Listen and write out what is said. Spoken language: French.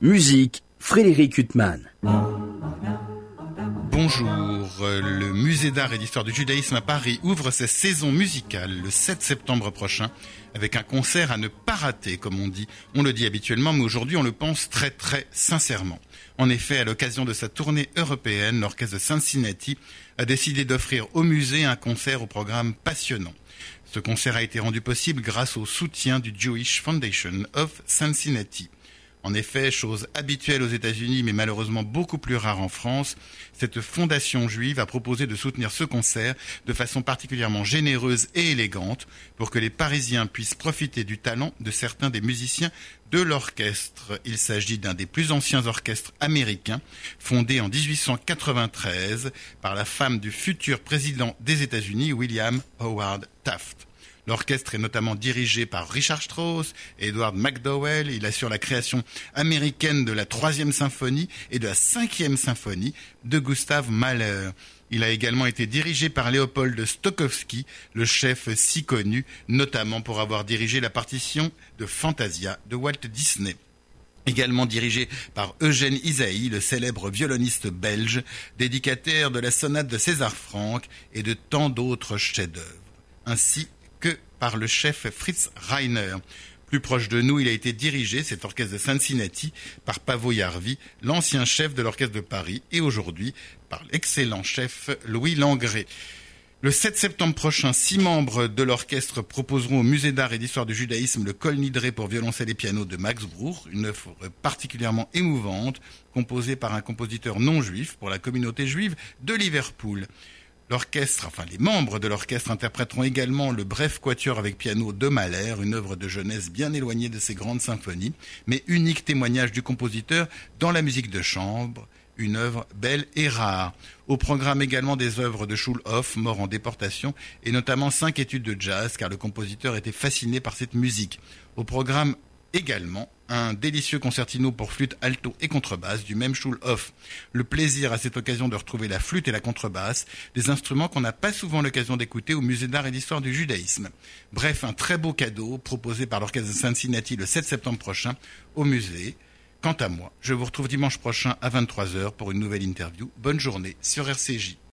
Musique, Frédéric Huttman. Bonjour, le musée d'art et d'histoire du judaïsme à Paris ouvre sa saison musicale le 7 septembre prochain avec un concert à ne pas rater, comme on dit. On le dit habituellement, mais aujourd'hui on le pense très très sincèrement. En effet, à l'occasion de sa tournée européenne, l'orchestre de Cincinnati a décidé d'offrir au musée un concert au programme passionnant. Ce concert a été rendu possible grâce au soutien du Jewish Foundation of Cincinnati. En effet, chose habituelle aux États-Unis mais malheureusement beaucoup plus rare en France, cette fondation juive a proposé de soutenir ce concert de façon particulièrement généreuse et élégante pour que les Parisiens puissent profiter du talent de certains des musiciens de l'orchestre. Il s'agit d'un des plus anciens orchestres américains, fondé en 1893 par la femme du futur président des États-Unis, William Howard Taft. L'orchestre est notamment dirigé par Richard Strauss Edward McDowell. Il assure la création américaine de la troisième symphonie et de la cinquième symphonie de Gustav Mahler. Il a également été dirigé par Léopold Stokowski, le chef si connu, notamment pour avoir dirigé la partition de Fantasia de Walt Disney également dirigé par Eugène Isaïe, le célèbre violoniste belge, dédicataire de la sonate de César Franck et de tant d'autres chefs-d'œuvre, ainsi que par le chef Fritz Reiner. Plus proche de nous, il a été dirigé, cet orchestre de Cincinnati, par Pavo Yarvi, l'ancien chef de l'orchestre de Paris, et aujourd'hui par l'excellent chef Louis Langré. Le 7 septembre prochain, six membres de l'orchestre proposeront au Musée d'art et d'histoire du judaïsme le Kol Nidré pour violoncelle et piano de Max Bruch, une œuvre particulièrement émouvante, composée par un compositeur non juif pour la communauté juive de Liverpool. L'orchestre, enfin les membres de l'orchestre interpréteront également le bref quatuor avec piano de Mahler, une œuvre de jeunesse bien éloignée de ses grandes symphonies, mais unique témoignage du compositeur dans la musique de chambre, une œuvre belle et rare. Au programme également des œuvres de Schulhoff, mort en déportation, et notamment cinq études de jazz, car le compositeur était fasciné par cette musique. Au programme également un délicieux concertino pour flûte, alto et contrebasse du même Schulhoff. Le plaisir à cette occasion de retrouver la flûte et la contrebasse, des instruments qu'on n'a pas souvent l'occasion d'écouter au musée d'art et d'histoire du judaïsme. Bref, un très beau cadeau proposé par l'orchestre de Cincinnati le 7 septembre prochain au musée. Quant à moi, je vous retrouve dimanche prochain à 23h pour une nouvelle interview. Bonne journée sur RCJ.